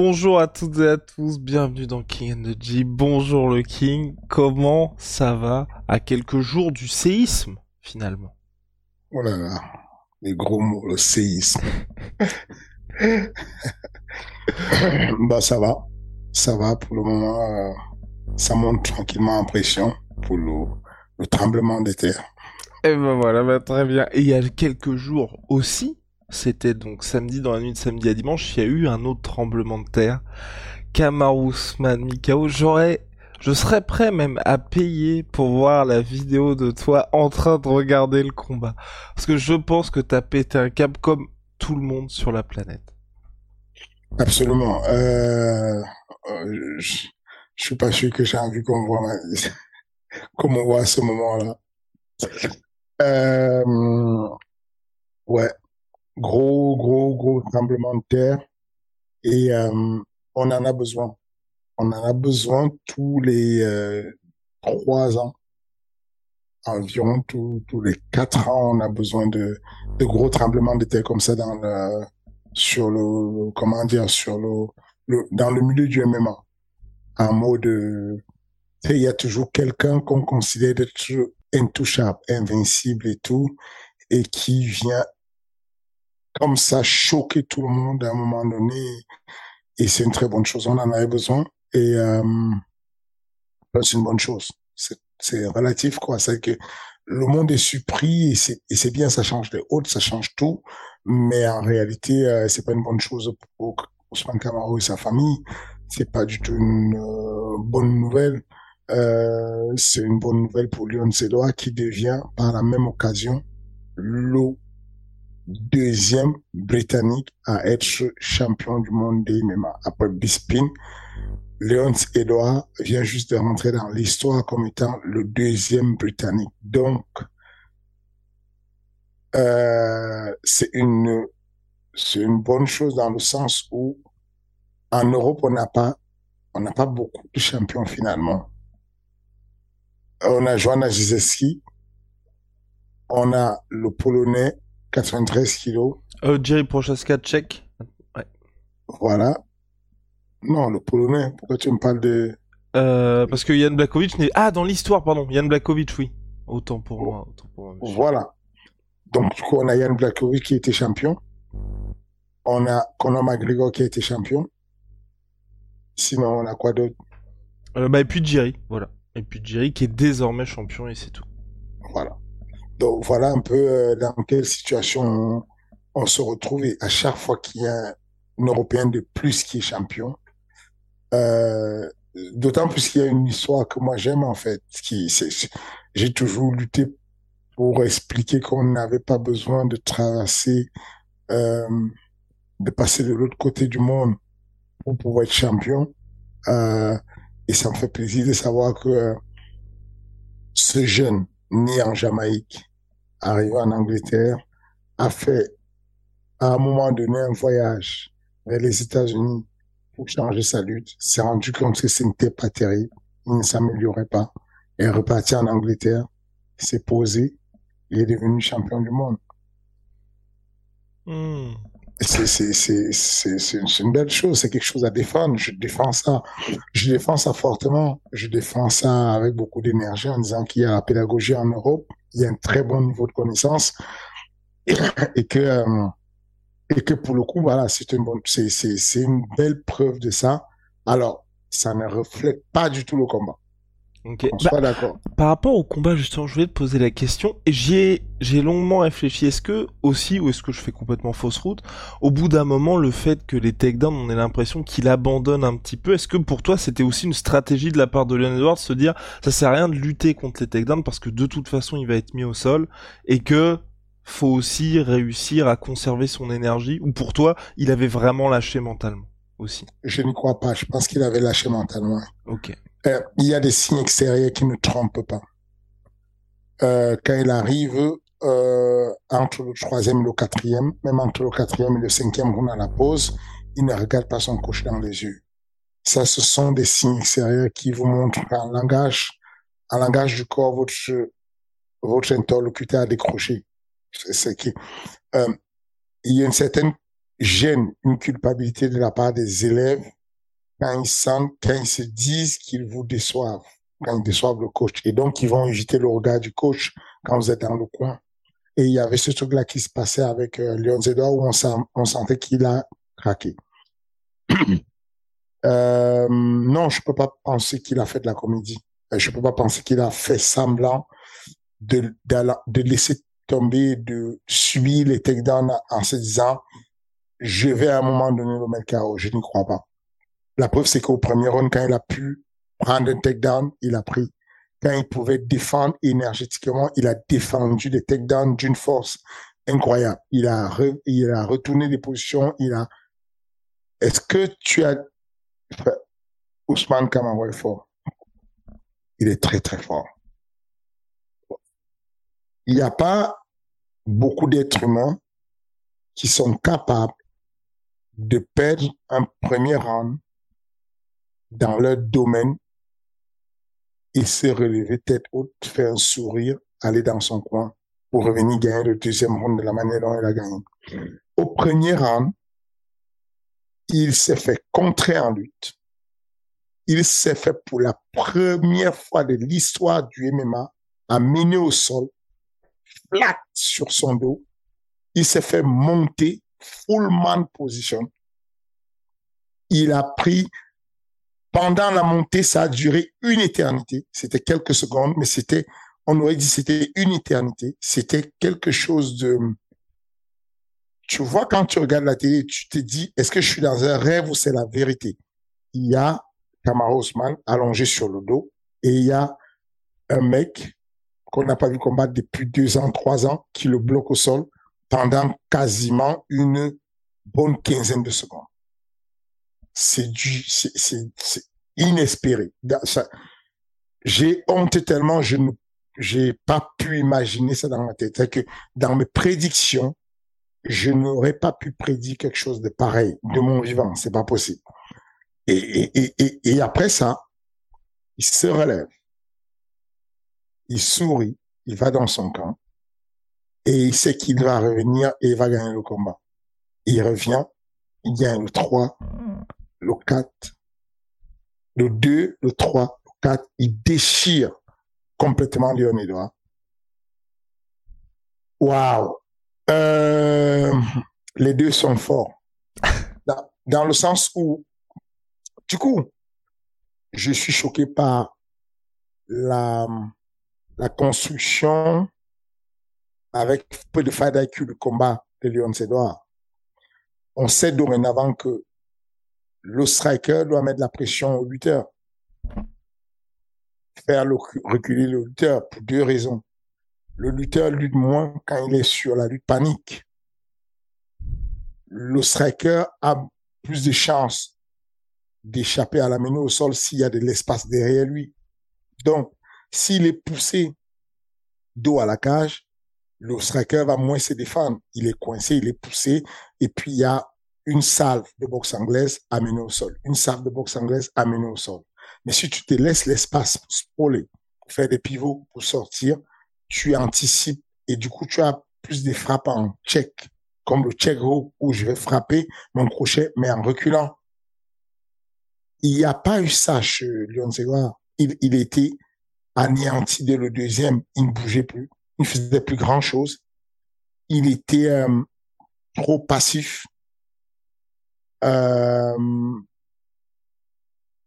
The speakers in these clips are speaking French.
Bonjour à toutes et à tous, bienvenue dans King and the G. Bonjour le King, comment ça va? À quelques jours du séisme finalement Oh là là, les gros mots, le séisme. bah ça va, ça va pour le moment. euh, ça monte tranquillement en pression pour le, le tremblement de terre. Et ben voilà, bah très bien. Et il y a quelques jours aussi, c'était donc samedi, dans la nuit de samedi à dimanche, il y a eu un autre tremblement de terre. Kamaru Usman, Mikao, j'aurais, je serais prêt même à payer pour voir la vidéo de toi en train de regarder le combat. Parce que je pense que t'as pété un câble comme tout le monde sur la planète. Absolument. Euh, euh, je, je suis pas sûr que j'ai envie qu'on voit ma- voit à ce moment-là. Euh, ouais, gros, gros, gros tremblement de terre et euh, on en a besoin. On en a besoin tous les euh, trois ans, environ tous tous les quatre ans, on a besoin de, de gros tremblements de terre comme ça dans le, sur le, comment dire, sur le, dans le milieu du MMA. En mode, il y a toujours quelqu'un qu'on considère d'être intouchable, invincible et tout, et qui vient comme ça choquer tout le monde à un moment donné. Et c'est une très bonne chose. On en avait besoin. Et euh, c'est une bonne chose. C'est relatif, quoi. C'est que le monde est surpris et c'est bien, ça change les autres, ça change tout. Mais en réalité, euh, c'est pas une bonne chose pour Ousmane Camaro et sa famille. C'est pas du tout une euh, bonne nouvelle. Euh, c'est une bonne nouvelle pour Lyon Sedoa qui devient par la même occasion le deuxième Britannique à être champion du monde des MMA. Après Bisping, Léon Edouard vient juste de rentrer dans l'histoire comme étant le deuxième Britannique. Donc, euh, c'est une, c'est une bonne chose dans le sens où en Europe, on n'a pas, on n'a pas beaucoup de champions finalement. On a Joanna Gizeski, on a le Polonais, 93 kilos, Euh, Jerry Prochaska, check. voilà. Non, le Polonais, pourquoi tu me parles de... Euh, parce que Yann Blakovic n'est... Ah, dans l'histoire, pardon. Yann Blakovic, oui. Autant pour moi, autant pour moi. monsieur. Voilà. Donc, du coup, on a Yann Blakovic qui était champion. On a Conor McGregor qui a été champion. Sinon, on a quoi d'autre? Euh, bah, et puis Jerry, voilà. Et puis Jerry qui est désormais champion et c'est tout. Voilà. Donc, voilà un peu euh, dans quelle situation on, se retrouve. Et à chaque fois qu'il y a un Européen de plus qui est champion, euh, d'autant plus qu'il y a une histoire que moi j'aime, en fait, qui, j'ai toujours lutté pour expliquer qu'on n'avait pas besoin de traverser, euh, de passer de l'autre côté du monde pour pouvoir être champion. Euh, et ça me fait plaisir de savoir que euh, ce jeune, né en Jamaïque, arrivé en Angleterre, a fait à un moment donné un voyage vers les États-Unis pour changer sa lutte, s'est rendu compte que ce n'était pas terrible, il ne s'améliorait pas, et est reparti en Angleterre, s'est posé, il est devenu champion du monde. Hmm. C'est une belle chose, c'est quelque chose à défendre. Je défends ça. Je défends ça fortement. Je défends ça avec beaucoup d'énergie en disant qu'il y a la pédagogie en Europe, il y a un très bon niveau de connaissance et, que, euh, et que pour le coup, voilà, c'est une bonne, c'est une belle preuve de ça. Alors, ça ne reflète pas du tout le combat. On bah, d'accord. Par rapport au combat, justement, je voulais te poser la question, j'ai j'ai longuement réfléchi. Est-ce que aussi, ou est-ce que je fais complètement fausse route, au bout d'un moment, le fait que les takedowns, on ait l'impression qu'il abandonne un petit peu, est-ce que pour toi, c'était aussi une stratégie de la part de Leon Edwards de se dire, ça sert à rien de lutter contre les takedowns parce que de toute façon, il va être mis au sol, et que faut aussi réussir à conserver son énergie, ou pour toi, il avait vraiment lâché mentalement aussi? Je ne crois pas. Je pense qu'il avait lâché mentalement. Ok. Euh, il y a des signes extérieurs qui ne trompent pas. Euh, quand il arrive euh, entre le troisième et le quatrième, même entre le quatrième et le cinquième on a la pause, il ne regarde pas son coach dans les yeux. Ça, ce sont des signes extérieurs qui vous montrent qu'en langage, en langage du corps, votre, votre interlocuteur a décroché. C'est qui, euh, il y a une certaine gêne, une culpabilité de la part des élèves quand ils sentent, quand ils se disent qu'ils vous déçoivent, quand ils déçoivent le coach. Et donc, ils vont éviter le regard du coach quand vous êtes dans le coin. Et il y avait ce truc-là qui se passait avec euh, Léon Zedor où on, sentait qu'il a craqué. euh, non, je peux pas penser qu'il a fait de la comédie. Euh, je peux pas penser qu'il a fait semblant de laisser tomber, de subir les takedowns en se disant je vais à un moment donné le mettre KO. Je n'y crois pas. La preuve, c'est qu'au premier round, quand il a pu prendre un takedown, il a pris. Quand il pouvait défendre énergétiquement, il a défendu des takedowns d'une force incroyable. Il a, il a retourné des positions, il a... Est-ce que tu as... Ousmane Kamara est fort. Il est très, très fort. Il n'y a pas beaucoup d'êtres humains qui sont capables de perdre un premier round dans leur domaine et se relever tête haute, faire un sourire, aller dans son coin pour revenir gagner le deuxième round de la manière dont il a gagné. Au premier round, il s'est fait contrer en lutte. Il s'est fait pour la première fois de l'histoire du MMA amener au sol, flat sur son dos. Il s'est fait monter full man position. Il a pris, pendant la montée, ça a duré une éternité. C'était quelques secondes, mais c'était, on aurait dit c'était une éternité. C'était quelque chose de, tu vois, quand tu regardes la télé, tu te dis, est-ce que je suis dans un rêve ou c'est la vérité? Il y a Kamara Osman allongé sur le dos et il y a un mec qu'on n'a pas vu combattre depuis deux ans, trois ans, qui le bloque au sol pendant quasiment une bonne quinzaine de secondes. C'est du, c'est inespéré. J'ai honte tellement, je ne, j'ai pas pu imaginer ça dans ma tête. C'est que dans mes prédictions, je n'aurais pas pu prédire quelque chose de pareil de mon vivant. C'est pas possible. Et, et, et, et après ça, il se relève. Il sourit. Il va dans son camp et il sait qu'il va revenir et il va gagner le combat. Il revient, il gagne le 3, le 4, le 2, le 3, le 4, il déchire complètement Léon Edouard. Waouh! Euh, les deux sont forts. Dans, dans, le sens où, du coup, je suis choqué par la, la construction avec peu de fight IQ le combat de Léon Edouard. On sait dorénavant que le striker doit mettre la pression au lutteur. Faire reculer le lutteur pour deux raisons. Le lutteur lutte moins quand il est sur la lutte panique. Le striker a plus de chances d'échapper à la menu au sol s'il y a de l'espace derrière lui. Donc, s'il est poussé dos à la cage, le striker va moins se défendre. Il est coincé, il est poussé, et puis il y a une salve de boxe anglaise amenée au sol, une salve de boxe anglaise amenée au sol. Mais si tu te laisses l'espace pour spoler, pour faire des pivots, pour sortir, tu anticipes et du coup tu as plus de frappes en check, comme le check row où je vais frapper mon crochet mais en reculant. Il n'y a pas eu ça chez Lyon Il, il était anéanti dès le deuxième, il ne bougeait plus il faisait plus grand chose. Il était euh, trop passif. Euh,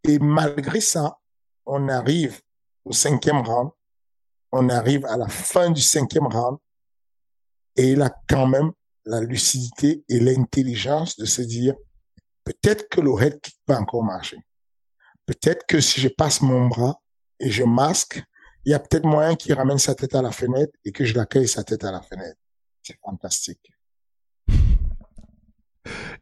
et malgré ça, on arrive au cinquième round. On arrive à la fin du cinquième round et il a quand même la lucidité et l'intelligence de se dire peut-être que le head kick encore marcher. Peut-être que si je passe mon bras et je masque, il y a peut-être moyen qu'il ramène sa tête à la fenêtre et que je l'accueille sa tête à la fenêtre. C'est fantastique.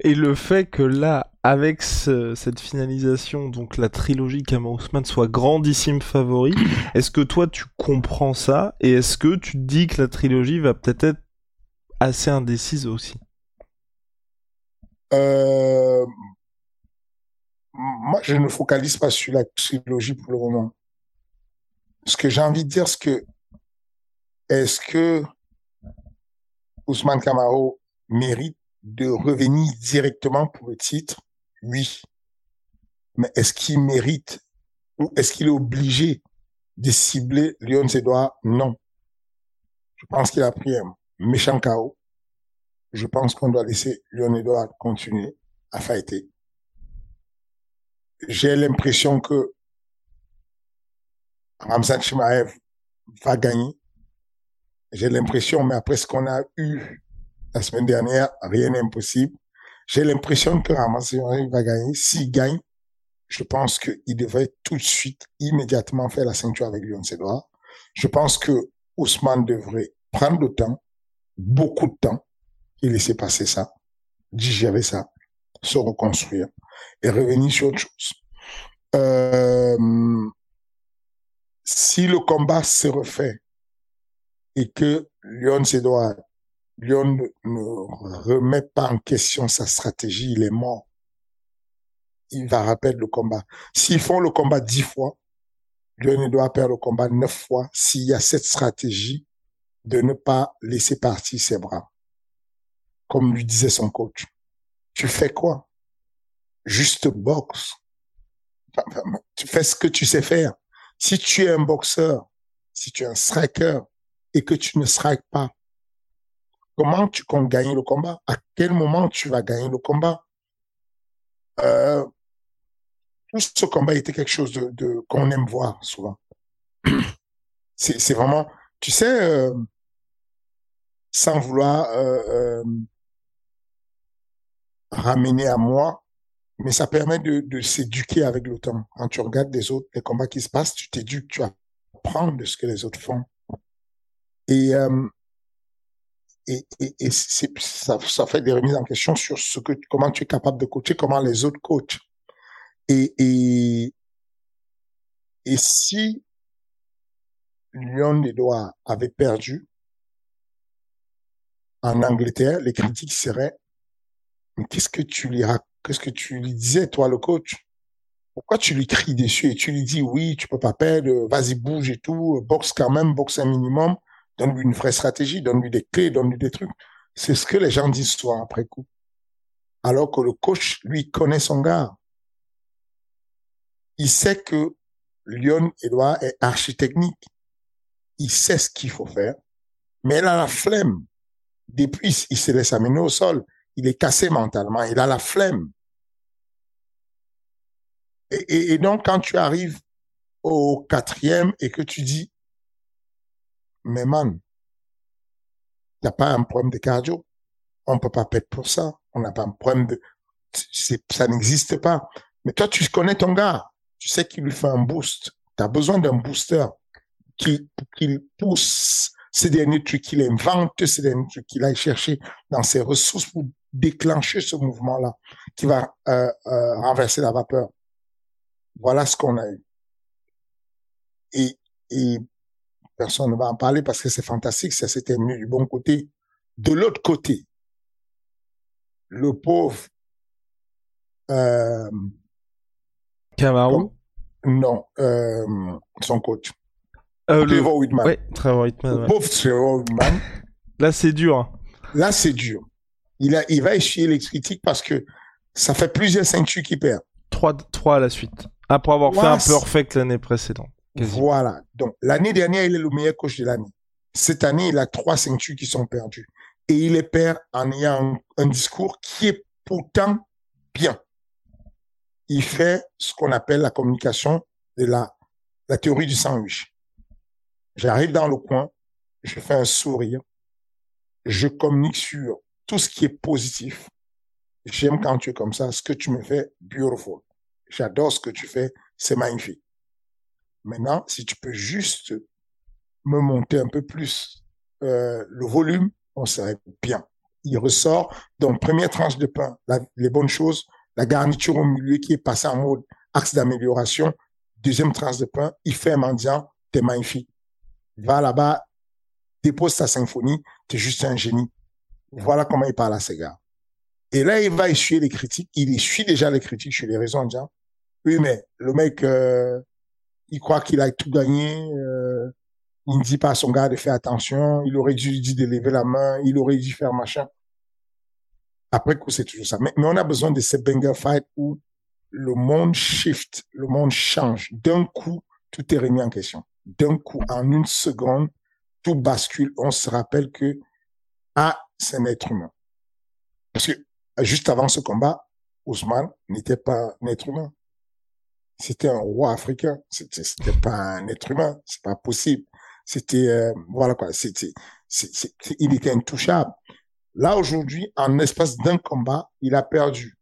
Et le fait que là, avec cette finalisation, donc la trilogie Kamar Ousmane soit grandissime favori, est-ce que toi tu comprends ça? Et est-ce que tu te dis que la trilogie va peut-être être assez indécise aussi? Euh... Moi, je ne focalise pas sur la trilogie pour le moment. Ce que j'ai envie de dire, c'est que est-ce que Ousmane Camaro mérite de revenir directement pour le titre, oui. Mais est-ce qu'il mérite ou est-ce qu'il est obligé de cibler Lyon Edouard Non. Je pense qu'il a pris un méchant chaos. Je pense qu'on doit laisser Lyon Edouard continuer à fighter. J'ai l'impression que Ramzan Chimaev va gagner. J'ai l'impression, mais après ce qu'on a eu la semaine dernière, rien n'est impossible. J'ai l'impression que Ramazan va gagner. S'il gagne, je pense qu'il devrait tout de suite, immédiatement faire la ceinture avec Lyon Sedouard. Je pense que Ousmane devrait prendre le temps, beaucoup de temps, et laisser passer ça, digérer ça, se reconstruire et revenir sur autre chose. Euh, si le combat se refait et que Lyon Sedouard Lyon ne, remet pas en question sa stratégie, il est mort. Il va rappeler le combat. S'ils font le combat dix fois, Lyon doit perdre le combat neuf fois s'il y a cette stratégie de ne pas laisser partir ses bras. Comme lui disait son coach. Tu fais quoi? Juste boxe. Tu fais ce que tu sais faire. Si tu es un boxeur, si tu es un striker et que tu ne strikes pas, Comment tu comptes gagner le combat? À quel moment tu vas gagner le combat? Euh, Tout ce combat était quelque chose de, qu'on aime voir souvent. C'est vraiment, tu sais, euh, sans vouloir euh, ramener à moi, mais ça permet de, s'éduquer avec le temps. Quand tu regardes les autres, les combats qui se passent, tu t'éduques, tu apprends de ce que les autres font. Et et, et, et ça, ça, fait des remises en question sur ce que, comment tu es capable de coacher, comment les autres coachent. Et, et, et si Lyon Edouard avait perdu en Angleterre, les critiques seraient, mais qu'est-ce que tu lui qu'est-ce que tu lui disais, toi, le coach? Pourquoi tu lui cries dessus et tu lui dis, oui, tu peux pas perdre, vas-y, bouge et tout, boxe quand même, boxe un minimum donne-lui une vraie stratégie, donne-lui des clés, donne-lui des trucs. C'est ce que les gens disent souvent après coup. Alors que le coach, lui, connaît son gars. Il sait que Lyon Edouard est architechnique. Il sait ce qu'il faut faire. Mais il a la flemme. Depuis, il se laisse amener au sol. Il est cassé mentalement. Il a la flemme. Et donc, quand tu arrives au quatrième et que tu dis, mais man, a pas un problème de cardio. On peut pas perdre pour ça. On n'a pas un problème de... Ça n'existe pas. Mais toi, tu connais ton gars. Tu sais qu'il lui fait un boost. Tu as besoin d'un booster qui, qu'il pousse ces derniers trucs, qu'il invente ces derniers trucs, qu'il aille chercher dans ses ressources pour déclencher ce mouvement-là qui va euh, euh, renverser la vapeur. Voilà ce qu'on a eu. Et, et personne ne va en parler parce que c'est fantastique, ça s'est terminé du bon côté. De l'autre côté, le pauvre euh, Camaro Non, euh, son coach. Euh, Trevor Whitman. Ouais, Trevor Whitman. Le pauvre Trevor Whitman. Là, c'est dur. Hein. Là, c'est dur. Il, a, il va essuyer les critiques parce que ça fait plusieurs ceintures qu'il perd. Trois, trois à la suite. Après avoir fait un perfect l'année précédente. Voilà. Donc, l'année dernière, il est le meilleur coach de l'année. Cette année, il a trois ceintures qui sont perdues. Et il les perd en ayant un, discours qui est pourtant bien. Il fait ce qu'on appelle la communication de la la théorie du sandwich. J'arrive dans le coin, je fais un sourire, je communique sur tout ce qui est positif. J'aime quand tu es comme ça, ce que tu me fais, beautiful. J'adore ce que tu fais, c'est magnifique. Maintenant, si tu peux juste me monter un peu plus euh, le volume, on serait bien. Il ressort, donc première tranche de pain, les bonnes choses, la garniture au milieu qui est passée en mode axe d'amélioration, deuxième tranche de pain, il fait un mendiant, t'es magnifique. Va là-bas, dépose ta symphonie, t'es juste un génie. Voilà comment il parle à ses gars. Et là, il va essuyer les critiques. Il essuie déjà les critiques chez les réseaux disant, oui, mais le mec, euh, il croit qu'il a tout gagné. Euh, il ne dit pas à son gars de faire attention. Il aurait dû dire de lever la main. Il aurait dû faire machin. Après coup, c'est toujours ça. Mais, mais, on a besoin de ces banger fights où le monde shift, le monde change. D'un coup, tout est remis en question. D'un coup, en une seconde, tout bascule. On se rappelle que, ah, c'est un être humain. Parce que, juste avant ce combat, Ousmane n'était pas un être humain. C'était un roi africain. C'était, c'était pas un être humain. C'est pas possible. C'était, euh, voilà quoi. C'était, il était intouchable. Là, aujourd'hui, en espace d'un combat, il a perdu.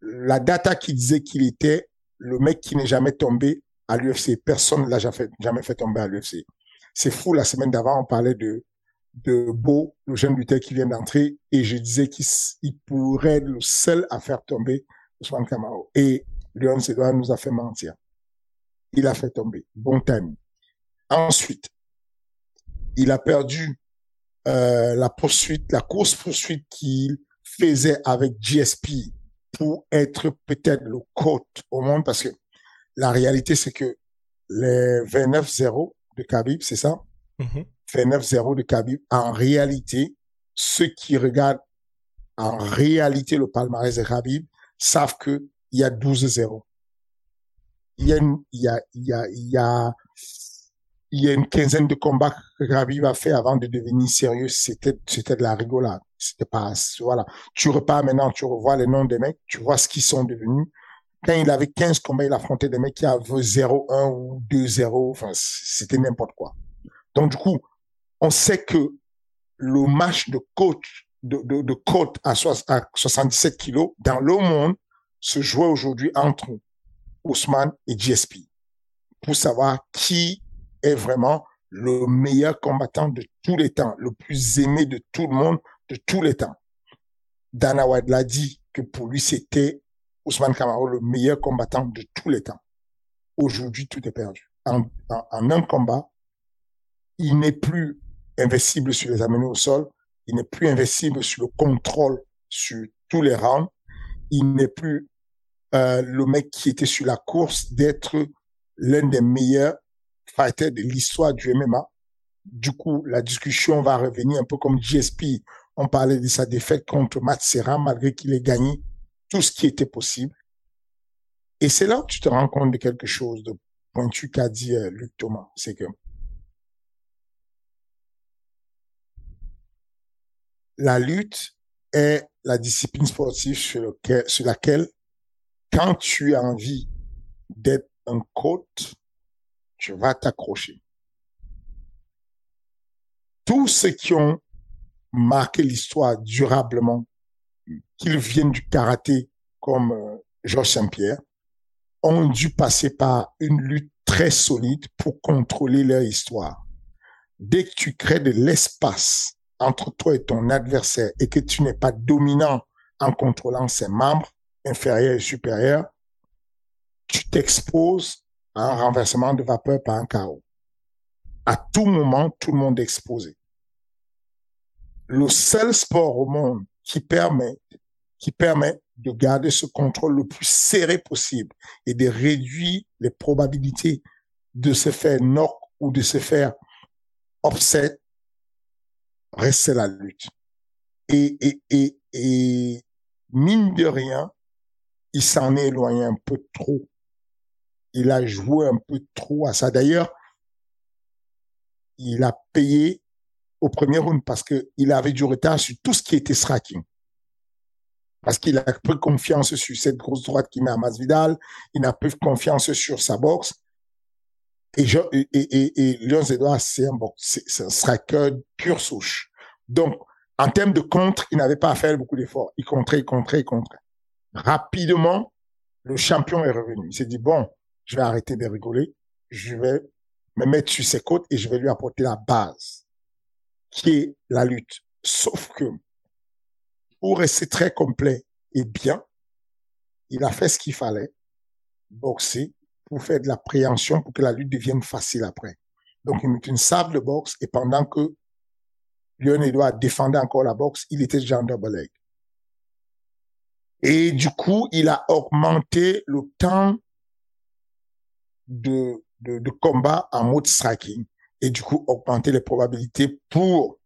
La data qui disait qu'il était le mec qui n'est jamais tombé à l'UFC. Personne ne l'a jamais fait, jamais fait tomber à l'UFC. C'est fou, la semaine d'avant, on parlait de, de Beau, le jeune lutteur qui vient d'entrer, et je disais qu'il pourrait être le seul à faire tomber Ousmane Kamaro. Et Léon Sedouard nous a fait mentir. Il a fait tomber. Bon timing. Ensuite, il a perdu euh, la poursuite, la course poursuite qu'il faisait avec GSP pour être peut-être le coach au monde parce que la réalité c'est que les 29-0 de Khabib, c'est ça? 29-0 de Khabib, en réalité, ceux qui regardent en réalité le palmarès de Khabib savent que il y a 12-0. Il y a une, il y a, il y a, il y a une quinzaine de combats que Khabib a fait avant de devenir sérieux. C'était, c'était de la rigolade. C'était pas, voilà. Tu repars maintenant, tu revois les noms des mecs, tu vois ce qu'ils sont devenus. Quand il avait 15 combats, il affrontait des mecs qui avaient 0-1 ou 2-0. Enfin, c'était n'importe quoi. Donc, du coup, on sait que le match de coach, de, de, de coach à, à 77 kilos dans le monde se jouait aujourd'hui entre Ousmane et GSP pour savoir qui est vraiment le meilleur combattant de tous les temps, le plus aimé de tout le monde de tous les temps. Dana White l'a dit que pour lui, c'était Ousmane Kamaro le meilleur combattant de tous les temps. Aujourd'hui, tout est perdu. En, un combat, il n'est plus invincible sur les amenés au sol, il n'est plus invincible sur le contrôle sur tous les rounds, il n'est plus euh, le mec qui était sur la course d'être l'un des meilleurs fighter de l'histoire du MMA. Du coup, la discussion va revenir un peu comme GSP. On parlait de sa défaite contre Matt Serra, malgré qu'il ait gagné tout ce qui était possible. Et c'est là que tu te rends compte de quelque chose de pointu qu'a dit euh, Luc Thomas. C'est que la lutte est la discipline sportive sur laquelle, quand tu as envie d'être un coach, tu vas t'accrocher. Tous ceux qui ont marqué l'histoire durablement, qu'ils viennent du karaté comme euh, Georges Saint-Pierre, ont dû passer par une lutte très solide pour contrôler leur histoire. Dès que tu crées de l'espace entre toi et ton adversaire et que tu n'es pas dominant en contrôlant ses membres inférieurs et supérieurs, tu t'exposes un renversement de vapeur par un chaos. À tout moment, tout le monde est exposé. Le seul sport au monde qui permet, qui permet de garder ce contrôle le plus serré possible et de réduire les probabilités de se faire knock ou de se faire upset reste la lutte. Et, et, et, et mine de rien, il s'en est éloigné un peu trop il a joué un peu trop à ça. D'ailleurs, il a payé au premier round parce que il avait du retard sur tout ce qui était striking. Parce qu'il a pris confiance sur cette grosse droite qui met à Masvidal. Il n'a plus confiance sur sa boxe. Et, je, et, Léon c'est un, bon, striker pure souche. Donc, en termes de contre, il n'avait pas à faire beaucoup d'efforts. Il contrait, il contrait, il contrait. Rapidement, le champion est revenu. Il s'est dit, bon, je vais arrêter de rigoler. Je vais me mettre sur ses côtes et je vais lui apporter la base, qui est la lutte. Sauf que, pour rester très complet et bien, il a fait ce qu'il fallait, boxer, pour faire de la préhension pour que la lutte devienne facile après. Donc, il met une sable de boxe et pendant que Lyon Edouard défendait encore la boxe, il était déjà en double leg. Et du coup, il a augmenté le temps de, de, de combat en mode striking et du coup augmenté les probabilités pour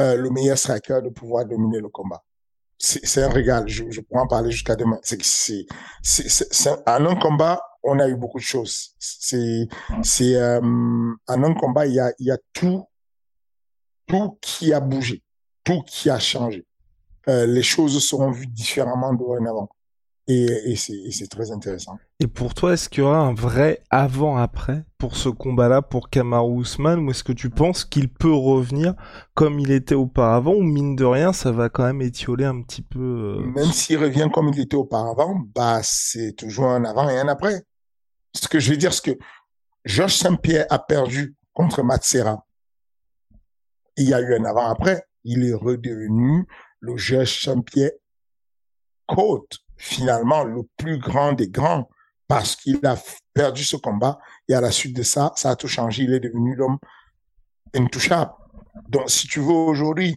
euh, le meilleur striker de pouvoir dominer le combat. C'est un régal. Je, je pourrais en parler jusqu'à demain. C'est en un combat, on a eu beaucoup de choses. C'est c'est euh, en un combat, il y a il y a tout tout qui a bougé, tout qui a changé. Euh, les choses seront vues différemment dorénavant. Et, et c'est très intéressant. Et pour toi, est-ce qu'il y aura un vrai avant-après pour ce combat-là, pour Kamaru Usman, ou est-ce que tu penses qu'il peut revenir comme il était auparavant, ou mine de rien, ça va quand même étioler un petit peu euh... Même s'il revient comme il était auparavant, bah c'est toujours un avant et un après. Ce que je veux dire, c'est que Georges Saint-Pierre a perdu contre Matsera. Il y a eu un avant-après. Il est redevenu le Georges Saint-Pierre côte finalement le plus grand des grands parce qu'il a perdu ce combat et à la suite de ça, ça a tout changé. Il est devenu l'homme intouchable. Donc, si tu veux aujourd'hui,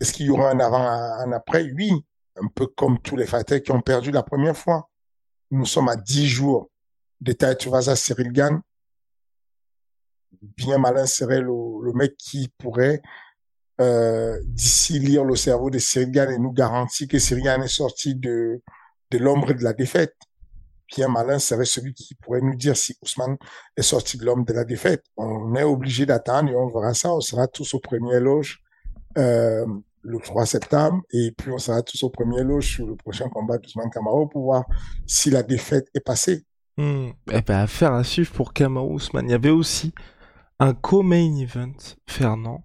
est-ce qu'il y aura un avant, un après? Oui, un peu comme tous les fighters qui ont perdu la première fois. Nous sommes à 10 jours de à Cyril Gann. Bien malin serait le mec qui pourrait euh, d'ici lire le cerveau de Sirigan et nous garantit que Sirigan est sorti de, de l'ombre de la défaite. Pierre Malin serait celui qui pourrait nous dire si Ousmane est sorti de l'ombre de la défaite. On est obligé d'attendre et on verra ça. On sera tous au premier loge euh, le 3 septembre et puis on sera tous au premier loge sur le prochain combat d'Ousmane Camaro pour voir si la défaite est passée. Hmm. Eh ben, affaire à suivre pour Camaro Ousmane. Il y avait aussi un co-main event, Fernand,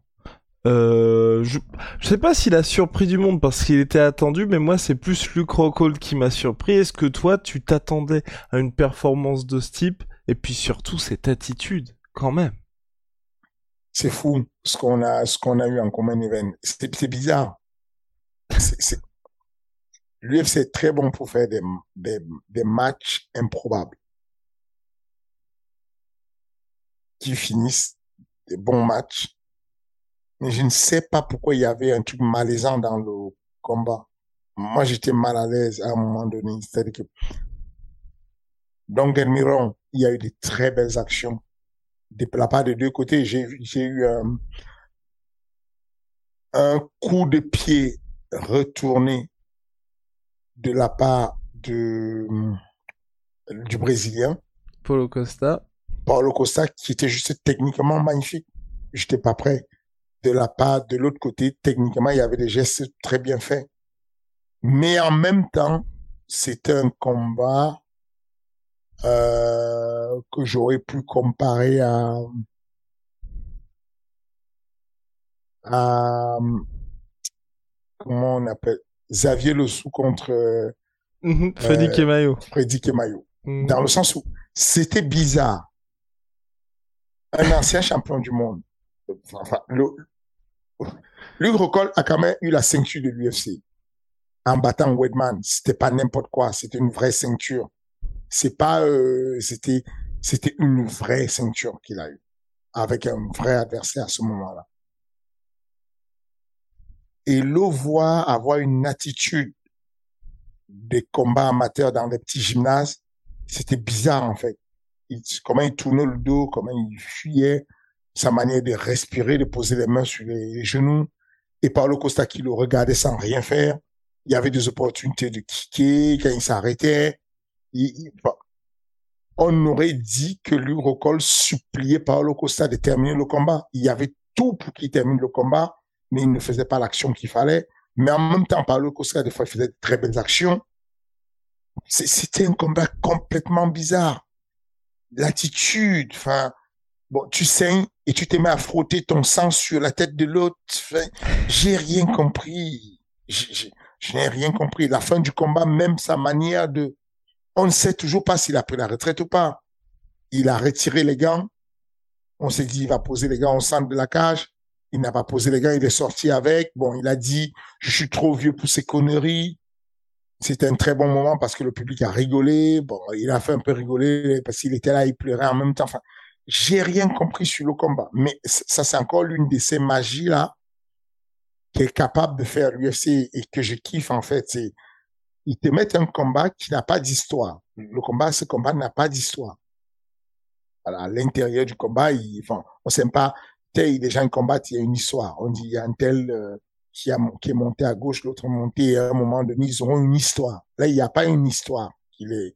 euh, je, je sais pas s'il a surpris du monde parce qu'il était attendu, mais moi c'est plus Luke Rockhold qui m'a surpris. Est-ce que toi tu t'attendais à une performance de ce type? Et puis surtout cette attitude quand même C'est fou ce qu'on a ce a eu en commun event. C'est bizarre. L'UFC est très bon pour faire des, des matchs improbables qui finissent des bons matchs mais je ne sais pas pourquoi il y avait un truc malaisant dans le combat. Moi, j'étais mal à l'aise à un moment donné. C'est-à-dire que dans il y a eu de très belles actions. De la part de deux côtés, j'ai eu un, un coup de pied retourné de la part de, du Brésilien. Paulo Costa. Paulo Costa, qui était juste techniquement magnifique. J'étais pas prêt de la part de l'autre côté, techniquement, il y avait des gestes très bien faits. Mais en même temps, c'était un combat euh, que j'aurais pu comparer à, à comment on appelle Xavier Lossou contre. Freddy euh, Kemayo. Freddy Kemayo. Mm-hmm. Dans le sens où c'était bizarre. Un ancien champion du monde. Enfin, le, Luke Rockhold a quand même eu la ceinture de l'UFC en battant Wedman. C'était pas n'importe quoi, c'était une vraie ceinture. C'est pas, euh, c'était, c'était une vraie ceinture qu'il a eu avec un vrai adversaire à ce moment-là. Et le voir avoir une attitude des combats amateurs dans les petits gymnases, c'était bizarre en fait. comment il tournait le dos, comment il fuyait, sa manière de respirer, de poser les mains sur les genoux. Et Paulo Costa qui le regardait sans rien faire. Il y avait des opportunités de kicker quand il s'arrêtait. On aurait dit que l'Urocol suppliait Paulo Costa de terminer le combat. Il y avait tout pour qu'il termine le combat, mais il ne faisait pas l'action qu'il fallait. Mais en même temps, Paulo Costa, des fois, il faisait de très belles actions. C'était un combat complètement bizarre. l'attitude, enfin, bon, tu saignes et tu te mets à frotter ton sang sur la tête de l'autre. J'ai rien compris. Je n'ai rien compris. La fin du combat, même sa manière de, on ne sait toujours pas s'il a pris la retraite ou pas. Il a retiré les gants. On s'est dit, il va poser les gants au centre de la cage. Il n'a pas posé les gants, il est sorti avec. Bon, il a dit, je suis trop vieux pour ces conneries. C'était un très bon moment parce que le public a rigolé. Bon, il a fait un peu rigoler parce qu'il était là, il pleurait en même temps. J'ai rien compris sur le combat. Mais ça, c'est encore l'une de ces magies-là qui est capable de faire l'UFC et que je kiffe, en fait. Ils te mettent un combat qui n'a pas d'histoire. Le combat, ce combat n'a pas d'histoire. à l'intérieur du combat, il, enfin, on sait pas, tel, les gens combattent, il y a une histoire. On dit, il y a un tel, euh, qui, a, qui est monté à gauche, l'autre monté, et à un moment donné, ils auront une histoire. Là, il n'y a pas une histoire. Il est...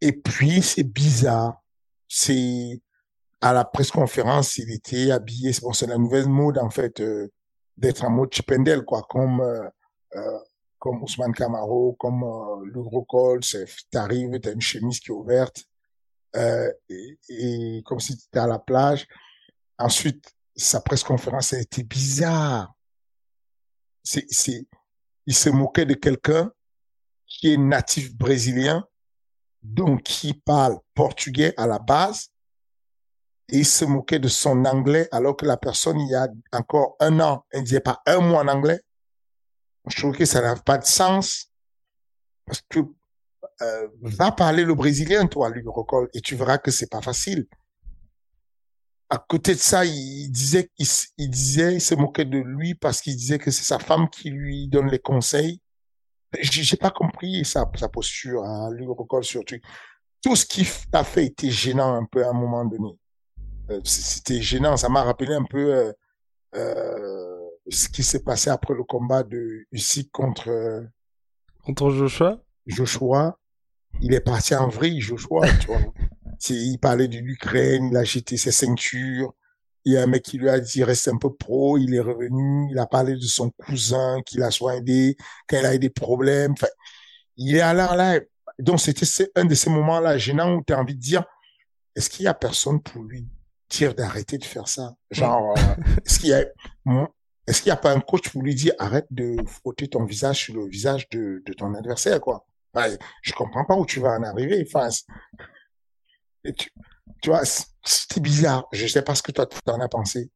Et puis c'est bizarre. C'est à la presse conférence, il était habillé, bon, c'est la nouvelle mode en fait euh, d'être en mode chipendel quoi, comme euh, euh, comme Ousmane Camaro, comme euh, le gros col, t'arrives, t'as une chemise qui est ouverte euh, et, et, comme si tu étais à la plage. Ensuite, sa presse conférence a été bizarre. C'est, c'est, il se moquait de quelqu'un qui est natif brésilien, donc qui parle portugais à la base, et il se moquait de son anglais alors que la personne, il y a encore un an, elle disait pas un mot en anglais. Je trouve que ça n'a pas de sens parce que euh, va parler le brésilien, toi, lui, Rocol, et tu verras que c'est pas facile. À côté de ça, il disait, il disait, il se moquait de lui parce qu'il disait que c'est sa femme qui lui donne les conseils. J'ai pas compris sa, sa posture, hein, lui, Rocol, surtout. Tout ce qu'il a fait était gênant un peu à un moment donné. Euh, C'était gênant, ça m'a rappelé un peu euh, euh, ce qui s'est passé après le combat de Usyk contre euh, contre Joshua. Joshua, il est parti en vrille, Joshua, tu vois. il parlait de l'Ukraine, il a jeté ses ceintures. Il y a un mec qui lui a dit reste un peu pro, il est revenu, il a parlé de son cousin qui l'a soigné quand il a eu des problèmes. Enfin, il est alors là. Donc c'était un de ces moments-là gênants où tu as envie de dire est-ce qu'il y a personne pour lui dire d'arrêter de faire ça? Genre, euh, est-ce qu'il y a est-ce qu'il n'y a pas un coach pour lui dire arrête de frotter ton visage sur le visage de, de ton adversaire quoi? Je comprends pas où tu vas en arriver. Enfin, tu, tu vois, c'était bizarre. Je sais pas ce que toi t'en as pensé.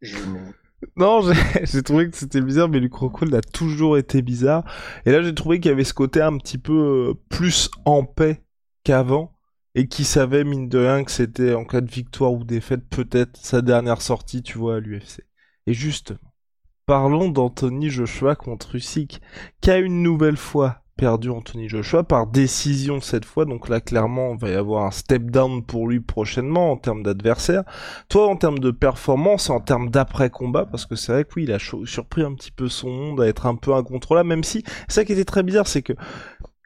Non, j'ai trouvé que c'était bizarre, mais Luc a toujours été bizarre. Et là, j'ai trouvé qu'il y avait ce côté un petit peu euh, plus en paix qu'avant, et qui savait, mine de rien, que c'était en cas de victoire ou défaite, peut-être sa dernière sortie, tu vois, à l'UFC. Et justement, parlons d'Anthony Joshua contre Usyk, qui a une nouvelle fois perdu Anthony Joshua par décision cette fois. Donc là, clairement, on va y avoir un step down pour lui prochainement en termes d'adversaire. Toi, en termes de performance, en termes d'après-combat, parce que c'est vrai que oui, il a surpris un petit peu son monde à être un peu incontrôlable, même si, ça qui était très bizarre, c'est que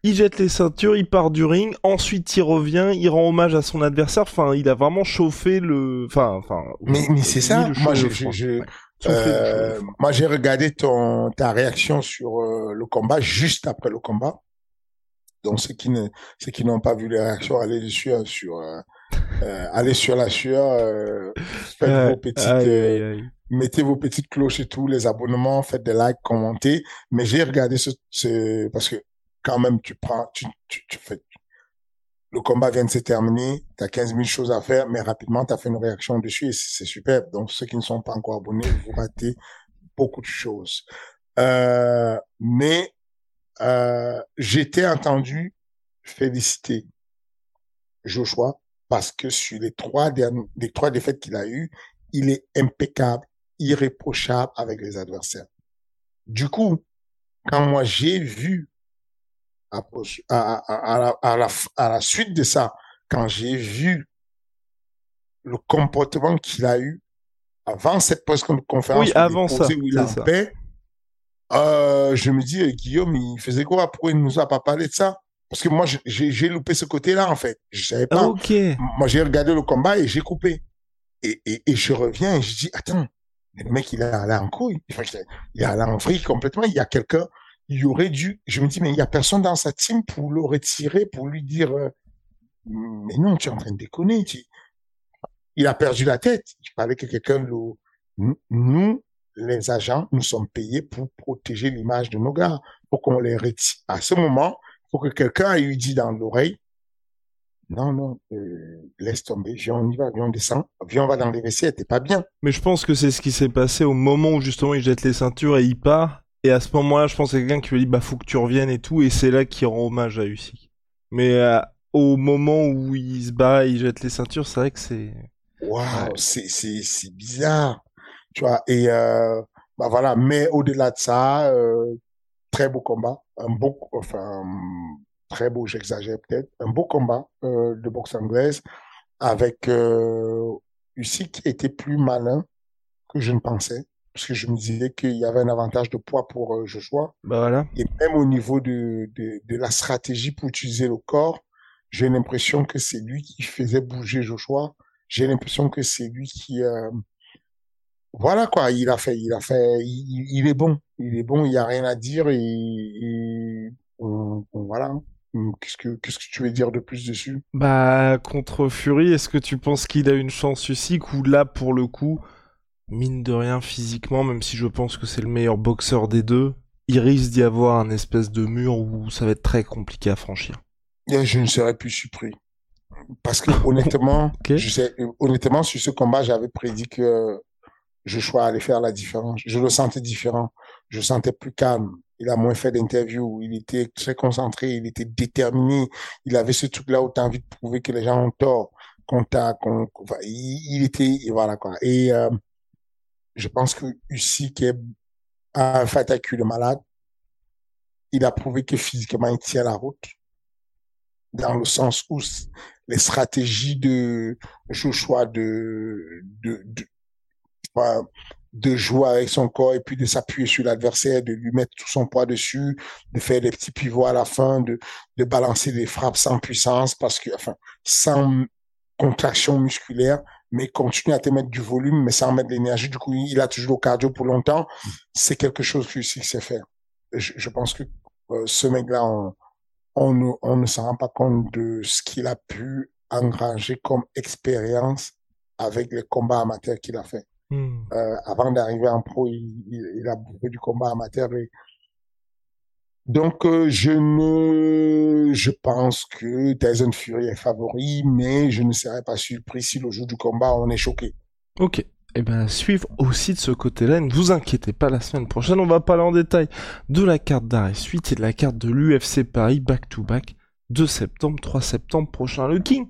il jette les ceintures, il part du ring, ensuite il revient, il rend hommage à son adversaire. Enfin, il a vraiment chauffé le. Enfin, enfin. Mais, mais c'est ça. Moi, je, je, euh, moi, j'ai regardé ton ta réaction sur euh, le combat juste après le combat. Donc ceux qui ne ceux qui n'ont pas vu les réactions, allez dessus hein, sur euh, euh, allez sur la sueur, euh, faites vos petites aïe, aïe, mettez vos petites cloches et tout, les abonnements, faites des likes, commentez. Mais j'ai regardé ce, ce, parce que quand même tu prends tu tu, tu fais le combat vient de se terminer, tu as 15 000 choses à faire, mais rapidement, tu as fait une réaction dessus et c'est super. Donc, ceux qui ne sont pas encore abonnés, vous ratez beaucoup de choses. Euh, mais euh, j'étais entendu féliciter Joshua parce que sur les trois derniers, les trois défaites qu'il a eues, il est impeccable, irréprochable avec les adversaires. Du coup, quand moi j'ai vu à, à, la, à la suite de ça, quand j'ai vu le comportement qu'il a eu avant cette conférence oui, avant ça, où il en paix, euh, je me dis, euh, Guillaume, il faisait quoi? Pourquoi il ne nous a pas parlé de ça? Parce que moi, j'ai loupé ce côté-là, en fait. Je savais pas. Moi, j'ai regardé le combat et j'ai coupé. Et, et, et, je reviens et je dis, attends, le mec, il est allé en couille. Il est allé en vrille complètement. Il y a quelqu'un, il aurait dû, je me dis, mais il y a personne dans sa team pour le retirer, pour lui dire, euh, mais non, tu es en train de déconner. Tu... Il a perdu la tête. Il fallait que quelqu'un le, nous, les agents, nous sommes payés pour protéger l'image de nos gars, pour qu'on les retire. À ce moment, il faut que quelqu'un lui dit dans l'oreille, non, non, euh, laisse tomber, viens, on y va, viens, on descend, viens, on va dans les WC, t'es pas bien. Mais je pense que c'est ce qui s'est passé au moment où justement il jette les ceintures et il part. Et à ce moment-là, je pense que quelqu'un qui lui dit, bah, faut que tu reviennes et tout, et c'est là qu'il rend hommage à Usyk. Mais euh, au moment où il se bat, il jette les ceintures, c'est vrai que c'est... Waouh, c'est, c'est, c'est bizarre tu vois. Et euh, bah voilà, mais au-delà de ça, euh, très beau combat, un beau, enfin très beau, j'exagère peut-être, un beau combat euh, de boxe anglaise avec euh, qui était plus malin que je ne pensais, parce que je me disais qu'il y avait un avantage de poids pour euh, Joshua. Bah voilà. Et même au niveau de, de, de la stratégie pour utiliser le corps, j'ai l'impression que c'est lui qui faisait bouger Joshua. J'ai l'impression que c'est lui qui euh, voilà quoi, il a fait, il a fait, il, est bon, il est bon, il y a rien à dire et, voilà. Qu'est-ce que qu'est-ce que tu veux dire de plus dessus? Bah contre Fury, est-ce que tu penses qu'il a une chance ici ou là pour le coup, mine de rien physiquement, même si je pense que c'est le meilleur boxeur des deux, il risque d'y avoir un espèce de mur où ça va être très compliqué à franchir. je ne serais plus surpris parce que honnêtement, je sais, honnêtement sur ce combat, j'avais prédit que Joshua allait faire la différence. Je le sentais différent. Je le sentais plus calme. Il a moins fait d'interviews. Il était très concentré. Il était déterminé. Il avait ce truc-là où tu as envie de prouver que les gens ont tort. Qu'on t'a, qu'on, il, était, voilà quoi. Et euh, je pense que Usyk est un fatacule de malade. Il a prouvé que physiquement il tient la route. Dans le sens où les stratégies de Joshua de, de, de de jouer avec son corps et puis de s'appuyer sur l'adversaire, de lui mettre tout son poids dessus, de faire des petits pivots à la fin, de, de balancer des frappes sans puissance parce que, enfin, sans contraction musculaire, mais continuer à te mettre du volume, mais sans mettre de l'énergie. Du coup, il a toujours le cardio pour longtemps. C'est quelque chose que aussi sait faire. Je, je pense que euh, ce mec-là, on, on, ne, on ne s'en rend pas compte de ce qu'il a pu engranger comme expérience avec les combats amateurs qu'il a fait. Hmm. Euh, avant d'arriver en pro, il, a bouffé du combat amateur. Donc, euh, je ne, je pense que Tyson Fury est favori, mais je ne serais pas surpris si le jour du combat, on est choqué. Ok. eh ben, suivre aussi de ce côté-là. Ne vous inquiétez pas, la semaine prochaine, on va parler en détail de la carte d'arrêt suite et de la carte de l'UFC Paris back-to-back. 2 septembre, 3 septembre prochain. Le King,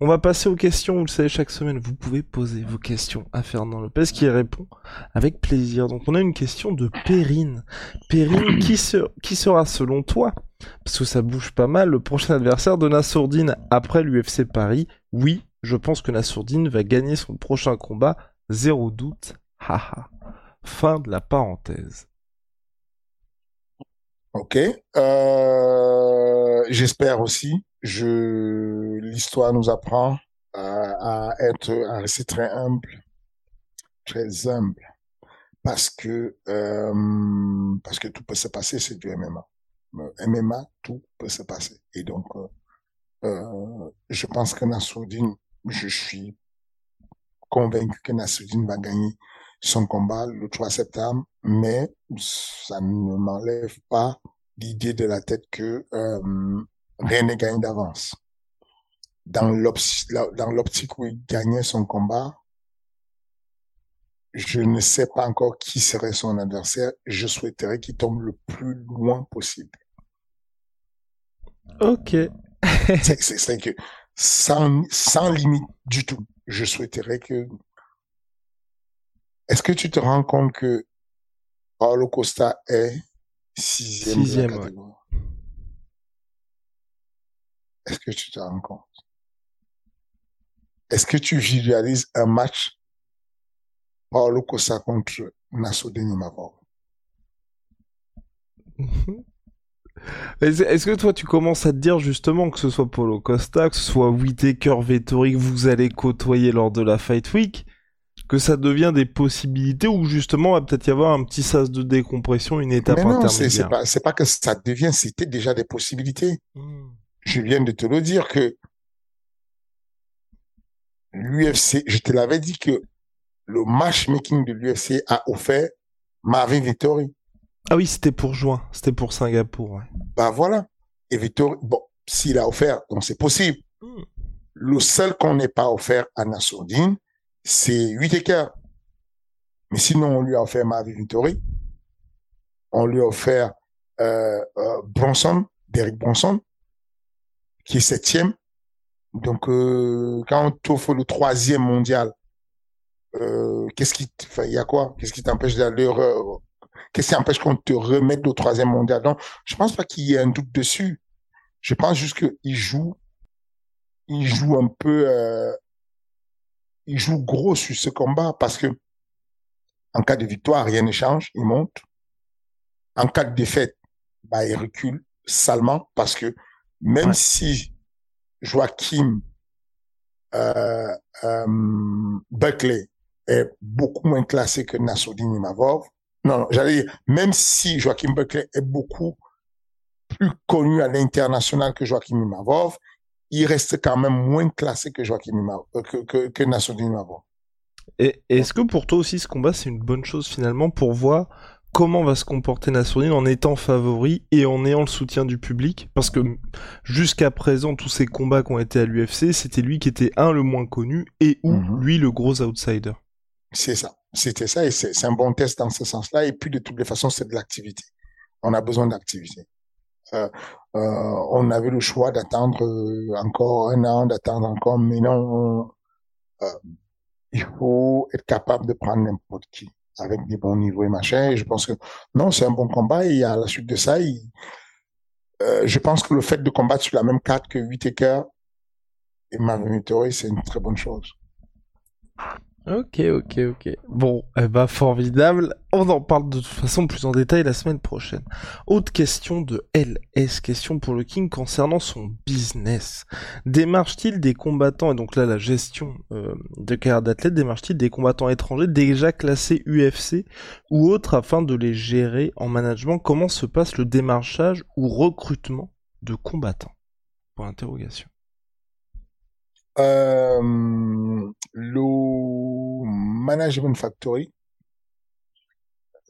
on va passer aux questions, vous le savez, chaque semaine, vous pouvez poser vos questions à Fernand Lopez qui répond avec plaisir. Donc on a une question de Perrine. Perrine, qui, sera selon toi, parce que ça bouge pas mal, le prochain adversaire de Nassourdine après l'UFC Paris? Oui, je pense que Nassourdine va gagner son prochain combat, zéro doute. Haha. fin de la parenthèse. Ok. Euh, j'espère aussi. Je, l'histoire nous apprend à, être, à rester très humble, très humble, parce que euh, parce que tout peut se passer, c'est du MMA. MMA, tout peut se passer. Et donc, euh, je pense que Nassoudine, je suis convaincu que Nassoudine va gagner son combat le 3 septembre, mais ça ne m'enlève pas l'idée de la tête que euh, rien n'est gagné d'avance. Dans l'optique où il gagnait son combat, je ne sais pas encore qui serait son adversaire. Je souhaiterais qu'il tombe le plus loin possible. Ok. c'est que sans, sans limite du tout. Je souhaiterais que est-ce que tu te rends compte que Paulo Costa est sixième, sixième Est-ce que tu te rends compte? Est-ce que tu visualises un match Paulo Costa contre Nassoudine Nimavov Est-ce que toi, tu commences à te dire justement que ce soit Paulo Costa, que ce soit Whitaker, Vettori, que vous allez côtoyer lors de la Fight Week, que ça devient des possibilités ou justement va peut-être y avoir un petit sas de décompression, une étape Mais non, intermédiaire c'est pas, c'est pas que ça devient, c'était déjà des possibilités. Hmm. Je viens de te le dire que l'UFC, je te l'avais dit que le matchmaking de l'UFC a offert Marvin Vittori. Ah oui, c'était pour juin, c'était pour Singapour. Ouais. Bah voilà. Et Vittori, bon, s'il a offert, donc c'est possible. Hmm. Le seul qu'on n'ait pas offert à Nassourdine, c'est 8 écarts. Mais sinon, on lui a offert Marvin Vittori. On lui a offert euh, euh, Bronson, Derek Bronson, qui est septième. Donc, euh, quand on t'offre le troisième mondial, euh, qu'est-ce qui, il y a quoi? Qu'est-ce qui t'empêche d'aller, qu'est-ce qui empêche qu'on te remette au troisième mondial? Donc, je pense pas qu'il y ait un doute dessus. Je pense juste qu'il joue, il joue un peu, euh, il joue gros sur ce combat parce que en cas de victoire, rien ne change, il monte. En cas de défaite, bah, il recule salement parce que même Ouais. si Joachim euh, euh, Buckley est beaucoup moins classé que Nassoudine Imavov, non, non, j'allais dire, même si Joachim Buckley est beaucoup plus connu à l'international que Joachim Imavov, il reste quand même moins classé que Joachim Imavov, euh, que. Et est-ce que pour toi aussi ce combat c'est une bonne chose finalement pour voir comment va se comporter Nassourdine en étant favori et en ayant le soutien du public? Parce que jusqu'à présent tous ces combats qui ont été à l'UFC c'était lui qui était un le moins connu et ou Mhm. lui le gros outsider. C'est ça. C'était ça et c'est c'est un bon test dans ce sens-là. Et puis, de toutes les façons, c'est de l'activité. On a besoin d'activité. Euh, euh, on avait le choix d'attendre euh, encore un an, d'attendre encore, mais non, il faut être capable de prendre n'importe qui avec des bons niveaux et machin. Et je pense que non, c'est un bon combat. Et à la suite de ça, je pense que le fait de combattre sur la même carte que Whitaker et Marvin c'est une très bonne chose. Ok, ok, ok. Bon, eh ben, formidable. On en parle de toute façon plus en détail la semaine prochaine. Autre question de LS, question pour le King concernant son business. Démarche-t-il des combattants, et donc là la gestion euh, de carrière d'athlète, démarche-t-il des combattants étrangers déjà classés UFC ou autres afin de les gérer en management? Comment se passe le démarchage ou recrutement de combattants? Pour interrogation. Euh, le Management Factory,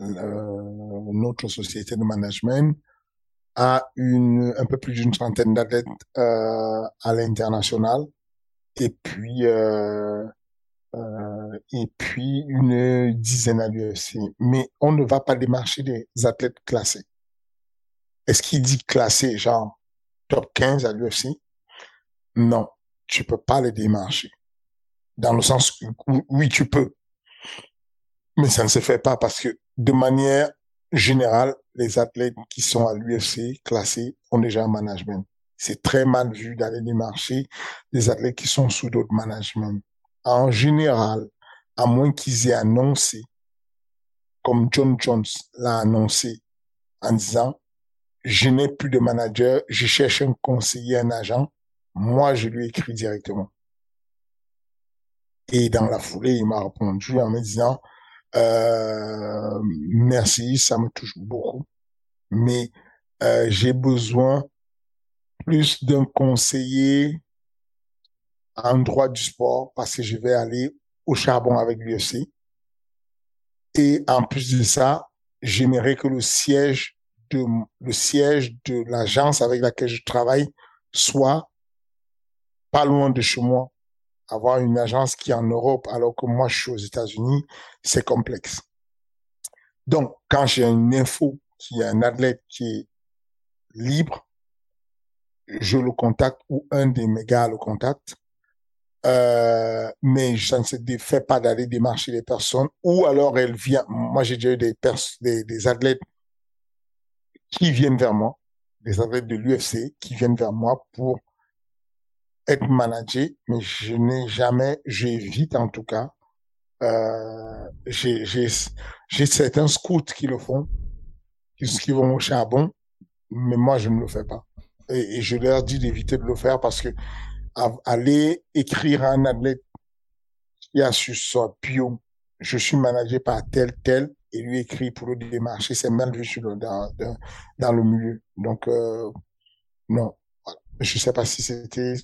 euh, notre société de management, a une, un peu plus d'une trentaine d'athlètes euh, à l'international et puis euh, euh, et puis une dizaine à l'UFC. Mais on ne va pas démarcher des athlètes classés. Est-ce qu'il dit classé, genre top 15 à l'UFC? Non, tu peux pas les démarcher. Dans le sens où, oui, tu peux. Mais ça ne se fait pas parce que de manière générale, les athlètes qui sont à l'UFC classés ont déjà un management. C'est très mal vu d'aller démarcher des athlètes qui sont sous d'autres managements. En général, à moins qu'ils aient annoncé, comme John Jones l'a annoncé en disant, je n'ai plus de manager, je cherche un conseiller, un agent, moi, je lui ai écrit directement. Et dans la foulée, il m'a répondu en me disant, euh, merci, ça me touche beaucoup, mais euh, j'ai besoin plus d'un conseiller en droit du sport parce que je vais aller au charbon avec l'UFC. Et en plus de ça, j'aimerais que le siège de le siège de l'agence avec laquelle je travaille soit pas loin de chez moi. Avoir une agence qui est en Europe alors que moi je suis aux États-Unis, c'est complexe. Donc, quand j'ai une info qu'il y a un athlète qui est libre, je le contacte ou un de mes gars le contacte. Euh, mais ça ne se fait pas d'aller démarcher les personnes ou alors elle vient. Moi, j'ai déjà eu des, des, des athlètes qui viennent vers moi, des athlètes de l'UFC qui viennent vers moi pour être managé, mais je n'ai jamais, j'évite en tout cas. Euh, j'ai certains scouts qui le font, qui, vont au charbon, mais moi je ne le fais pas. Et, je leur dis d'éviter de le faire parce que aller écrire à un athlète qui a su son pion, je suis managé par tel tel et lui écrit pour le démarcher, c'est mal vu dans, le milieu. Donc euh, non, je sais pas si c'était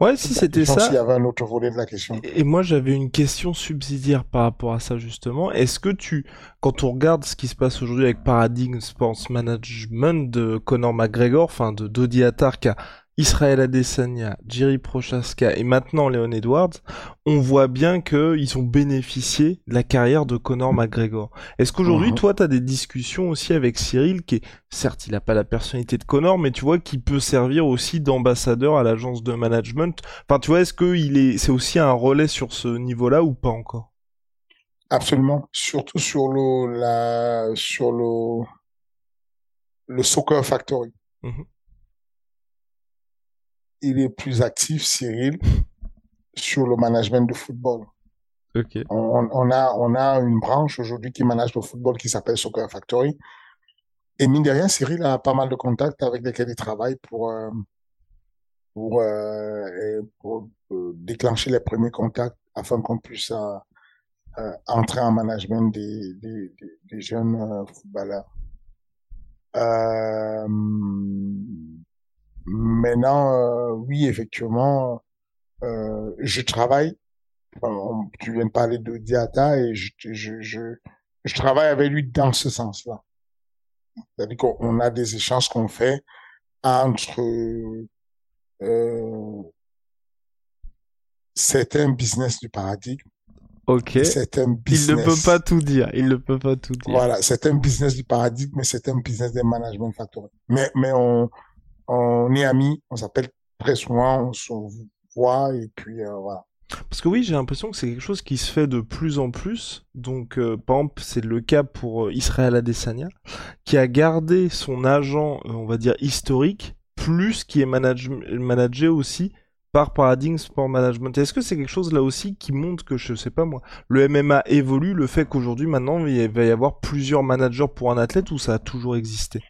Ouais, si c'était ça. Il y avait un autre volet de la question. Et moi, j'avais une question subsidiaire par rapport à ça, justement. Est-ce que tu, quand on regarde ce qui se passe aujourd'hui avec Paradigm Sports Management de Conor McGregor, enfin de Dodi Attar, qui a Israël Adesanya, Jerry Prochaska et maintenant Leon Edwards, on voit bien qu'ils ont bénéficié de la carrière de Conor McGregor. Est-ce qu'aujourd'hui, mhm. toi, tu as des discussions aussi avec Cyril, qui est, certes, il n'a pas la personnalité de Conor, mais tu vois, qui peut servir aussi d'ambassadeur à l'agence de management? Enfin, tu vois, est-ce que il est, c'est aussi un relais sur ce niveau-là ou pas encore? Absolument. Surtout sur le, la, sur le, le Soccer Factory. Mhm il est plus actif, Cyril, sur le management de football. Okay. On, on, a, on a une branche aujourd'hui qui manage le football qui s'appelle Soccer Factory. Et mine de rien, Cyril a pas mal de contacts avec lesquels il travaille pour, euh, pour, euh, pour euh, déclencher les premiers contacts afin qu'on puisse entrer en management des, des, des, des jeunes footballeurs. Euh, Maintenant, euh, oui, effectivement, euh, je travaille. tu viens de parler de Diata et je, je, je, je travaille avec lui dans ce sens-là. C'est-à-dire qu'on a des échanges qu'on fait entre euh, certains business du paradigme. Ok. Certains business. Il ne peut pas tout dire. Il ne peut pas tout dire. Voilà, c'est un business du paradigme, mais c'est un business des management factory. Mais mais on on est amis, on s'appelle très souvent, on se voit et puis euh, voilà. Parce que oui, j'ai l'impression que c'est quelque chose qui se fait de plus en plus. Donc, euh, par exemple, c'est le cas pour euh, Israël Adesanya, qui a gardé son agent, on va dire, historique, plus qui est manage managé aussi par Paradigm Sport Management. Est-ce que c'est quelque chose là aussi qui montre que, je sais pas moi, le MMA évolue, le fait qu'aujourd'hui, maintenant, il va y avoir plusieurs managers pour un athlète ou ça a toujours existé?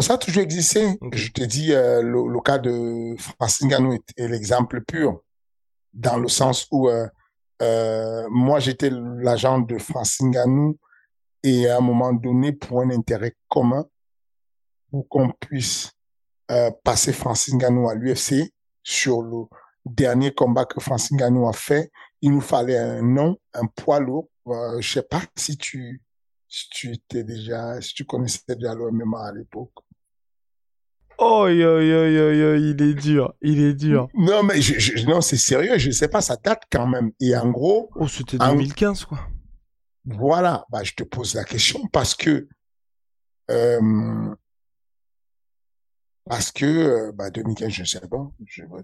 Ça a toujours existé. Je te dis, euh, le, cas de Francine Ganou est, l'exemple pur, dans le sens où euh, euh, moi j'étais l'agent de Francine Ganou et à un moment donné, pour un intérêt commun, pour qu'on puisse passer Francine Ganou à l'UFC sur le dernier combat que Francine Ganou a fait, il nous fallait un nom, un poids lourd. je sais pas si tu si tu étais déjà, si tu connaissais déjà le MMA à l'époque. Oh, yo, yo, yo, yo, il est dur, il est dur. Non, mais je, non, c'est sérieux, je sais pas, ça date quand même. Et en gros. Oh, c'était 2015, quoi. Voilà, bah, je te pose la question parce que, euh, parce que, euh, bah, 2015, je sais pas. Je sais pas,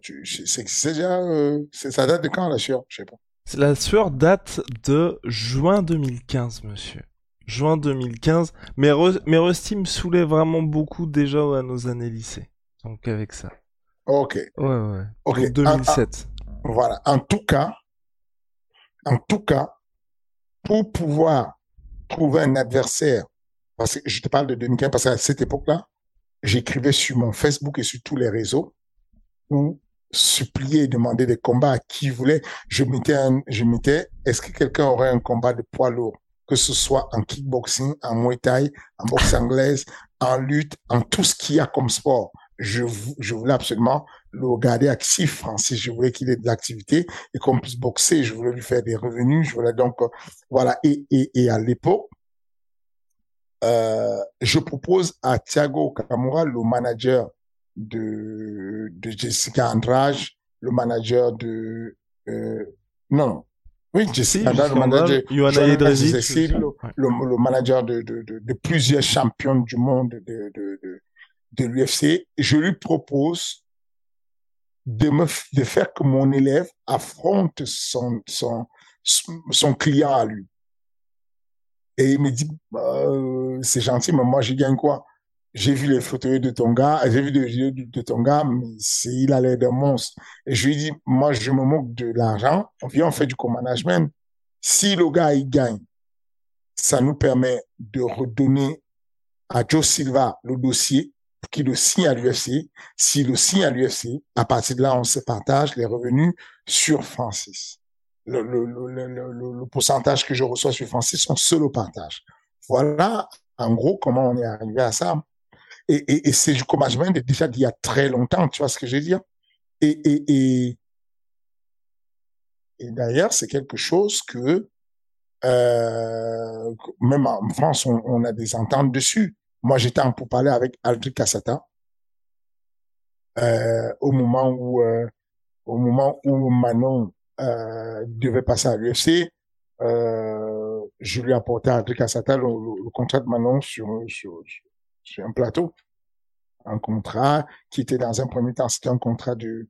c'est déjà, euh, ça date de quand, la sueur? Je sais pas. La sueur date de juin 2015, monsieur juin 2015. Mais, mais Rusty me saoulait vraiment beaucoup déjà à nos années lycée. Donc avec ça. Ok. Ouais, ouais. Ok. 2007. voilà. En tout cas, en tout cas, pour pouvoir trouver un adversaire, parce que je te parle de 2015, parce qu'à cette époque-là, j'écrivais sur mon Facebook et sur tous les réseaux où supplier et demander des combats à qui voulait. Je mettais, je mettais, est-ce que quelqu'un aurait un combat de poids lourd? Que ce soit en kickboxing, en muay thai, en boxe anglaise, en lutte, en tout ce qu'il y a comme sport. Je, je voulais absolument le regarder actif, Francis. Je voulais qu'il ait de l'activité et qu'on puisse boxer. Je voulais lui faire des revenus. Je voulais donc, euh, voilà. Et, et, et à l'époque, euh, je propose à Thiago Kamura, le manager de, de Jessica Andrade, le manager de, euh, non, oui, Jessica le manager, le, manager de, de, de, de, plusieurs champions du monde de, de, de, de l'UFC. Je lui propose de me de faire que mon élève affronte son, son, son client à lui. Et il me dit, bah, c'est gentil, mais moi, je gagne quoi? J'ai vu les photos de ton gars, j'ai vu des vidéos de, ton gars, mais il a l'air d'un monstre. Et je lui dis, moi, je me moque de l'argent. On vient, on fait du co-management. Si le gars, il gagne, ça nous permet de redonner à Joe Silva le dossier qu'il le signe à l'UFC. S'il le signe à l'UFC, à partir de là, on se partage les revenus sur Francis. Le, le, le, le, pourcentage que je reçois sur Francis, on se le partage. Voilà, en gros, comment on est arrivé à ça. Et, et, et c'est du co-management déjà d'il y a très longtemps, tu vois ce que je veux dire. Et, et, et, et d'ailleurs, c'est quelque chose que euh, même en France, on, on, a des ententes dessus. Moi, j'étais en pour parler avec Aldric Cassata euh, au moment où euh, au moment où Manon euh, devait passer à l'UFC. Euh, je lui apportais à Aldric Cassata le, le, contrat de Manon sur, sur, sur un plateau, un contrat qui était dans un premier temps c'était un contrat de,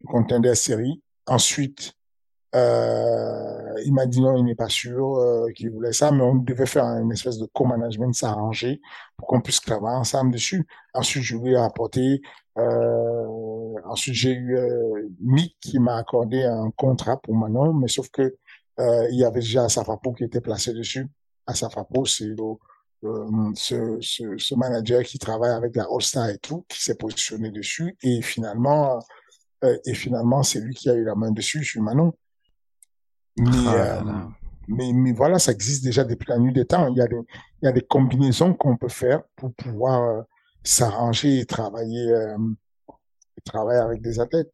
de contender série. Ensuite, euh, il m'a dit non, il n'est pas sûr euh, qu'il voulait ça, mais on devait faire une espèce de co-management, s'arranger pour qu'on puisse travailler ensemble dessus. Ensuite, je lui ai apporté. Euh, ensuite, j'ai eu Mick qui m'a accordé un contrat pour Manon, mais sauf que il y avait déjà Asafapo qui était placé dessus. Asafapo, c'est le, ce, ce, ce, manager qui travaille avec la All-Star et tout, qui s'est positionné dessus. Et finalement, euh, et finalement, c'est lui qui a eu la main dessus sur Manon. Mais, ah, euh, mais, mais, voilà, ça existe déjà depuis la nuit des temps. Il y a des, il y a des combinaisons qu'on peut faire pour pouvoir euh, s'arranger et travailler, euh, et travailler avec des athlètes.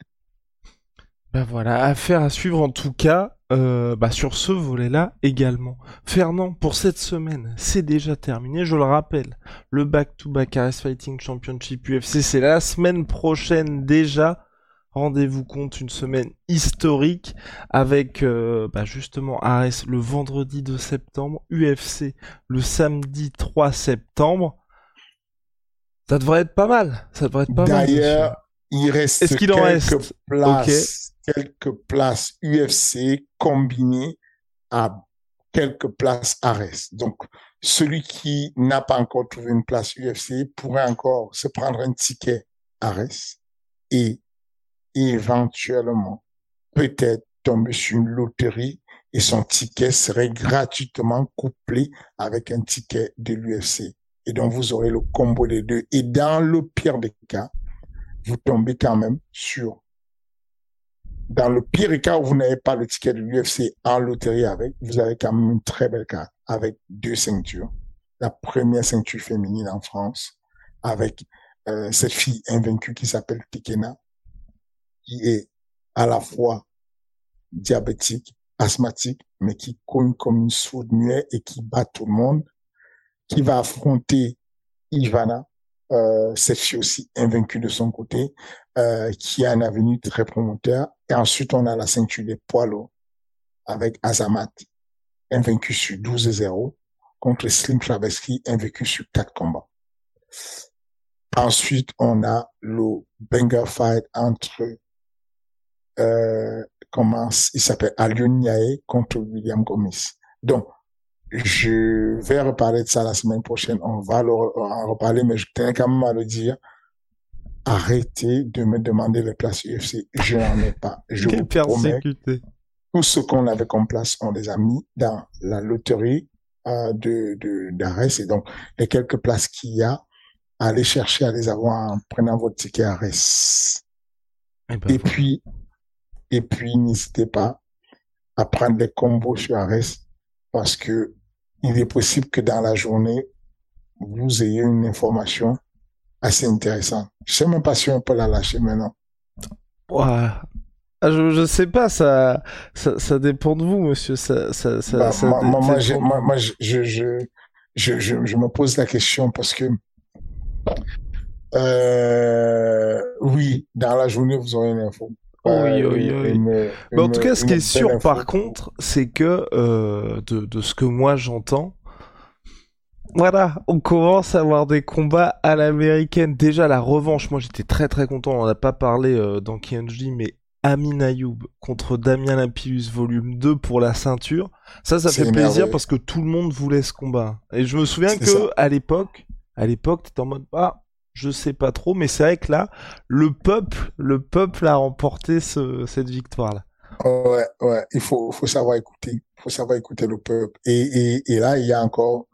Ben voilà, affaire à suivre en tout cas, euh, bah sur ce volet-là également. Fernand, pour cette semaine, c'est déjà terminé, je le rappelle. Le back-to-back -back Fighting Championship UFC, c'est la semaine prochaine déjà rendez-vous compte une semaine historique avec euh, bah justement Ares le vendredi 2 septembre, UFC le samedi 3 septembre. Ça devrait être pas mal. Ça devrait être pas mal. D'ailleurs, il reste Est-ce qu'il en reste? Places, quelques places UFC combinées à quelques places Ares. Donc, celui qui n'a pas encore trouvé une place UFC pourrait encore se prendre un ticket Ares et éventuellement peut-être tomber sur une loterie et son ticket serait gratuitement couplé avec un ticket de l'UFC. Et donc, vous aurez le combo des deux. Et dans le pire des cas, vous tombez quand même sur, dans le pire cas où vous n'avez pas le ticket de l'UFC en loterie avec, vous avez quand même une très belle carte avec deux ceintures. La première ceinture féminine en France avec euh, cette fille invaincue qui s'appelle Tikena qui est à la fois diabétique, asthmatique, mais qui cogne comme une sourde muette et qui bat tout le monde, qui va affronter Ivana, euh, aussi invaincue de son côté, euh, qui a un avenir très promoteur. Et ensuite, on a la ceinture des poids lourds avec Azamat, invaincu sur 12-0, contre Slim Traveski, invaincu sur 4 combats. Ensuite, on a le banger fight entre euh, comment il s'appelle? Alion Niae contre William Gomis. Donc, je vais reparler de ça la semaine prochaine. On va en reparler, mais je tiens quand même à le dire. Arrêtez de me demander les places UFC. Je n'en ai pas. Je vous promets. Tout ce qu'on avait comme place, on les a mis dans la loterie euh, de d'Ares. Et donc, les quelques places qu'il y a, allez chercher à les avoir en prenant votre ticket Ares. Et, ben, Et puis, et puis, n'hésitez pas à prendre des combos sur Ares parce que il est possible que dans la journée, vous ayez une information assez intéressante. Je sais même pas si on peut la lâcher maintenant. Ah, je, je sais pas, ça, ça, ça dépend de vous, monsieur. Ça, ça, ça, bah, moi, moi, moi, moi, je, je, je, je, je, me pose la question parce que, euh, oui, dans la journée, vous aurez une info. Oui, oui, oui. Mais en tout cas, ce qui est sûr, par contre, c'est que euh, de, de ce que moi j'entends, voilà, on commence à avoir des combats à l'américaine. Déjà, la revanche, moi j'étais très très content, on n'en a pas parlé euh, dans KNJ, mais Amin Ayoub contre Damien Lapius volume 2 pour la ceinture. Ça, ça fait plaisir parce que tout le monde voulait ce combat. Et je me souviens que à l'époque, À l'époque, t'étais en mode, ah, je sais pas trop, mais c'est vrai que là, le peuple, le peuple a remporté ce, cette victoire-là. Ouais, ouais, il faut, faut savoir écouter, il faut savoir écouter le peuple. Et, et, et là, il y a encore,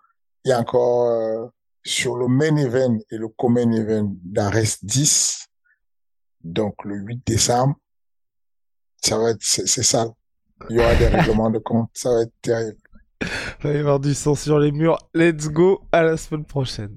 il y a encore euh, sur le main event et le common event, reste 10. Donc le 8 décembre, ça va être, c'est ça. Il y aura des règlements de compte, ça va être terrible. Il va y avoir du sang sur les murs. Let's go, à la semaine prochaine.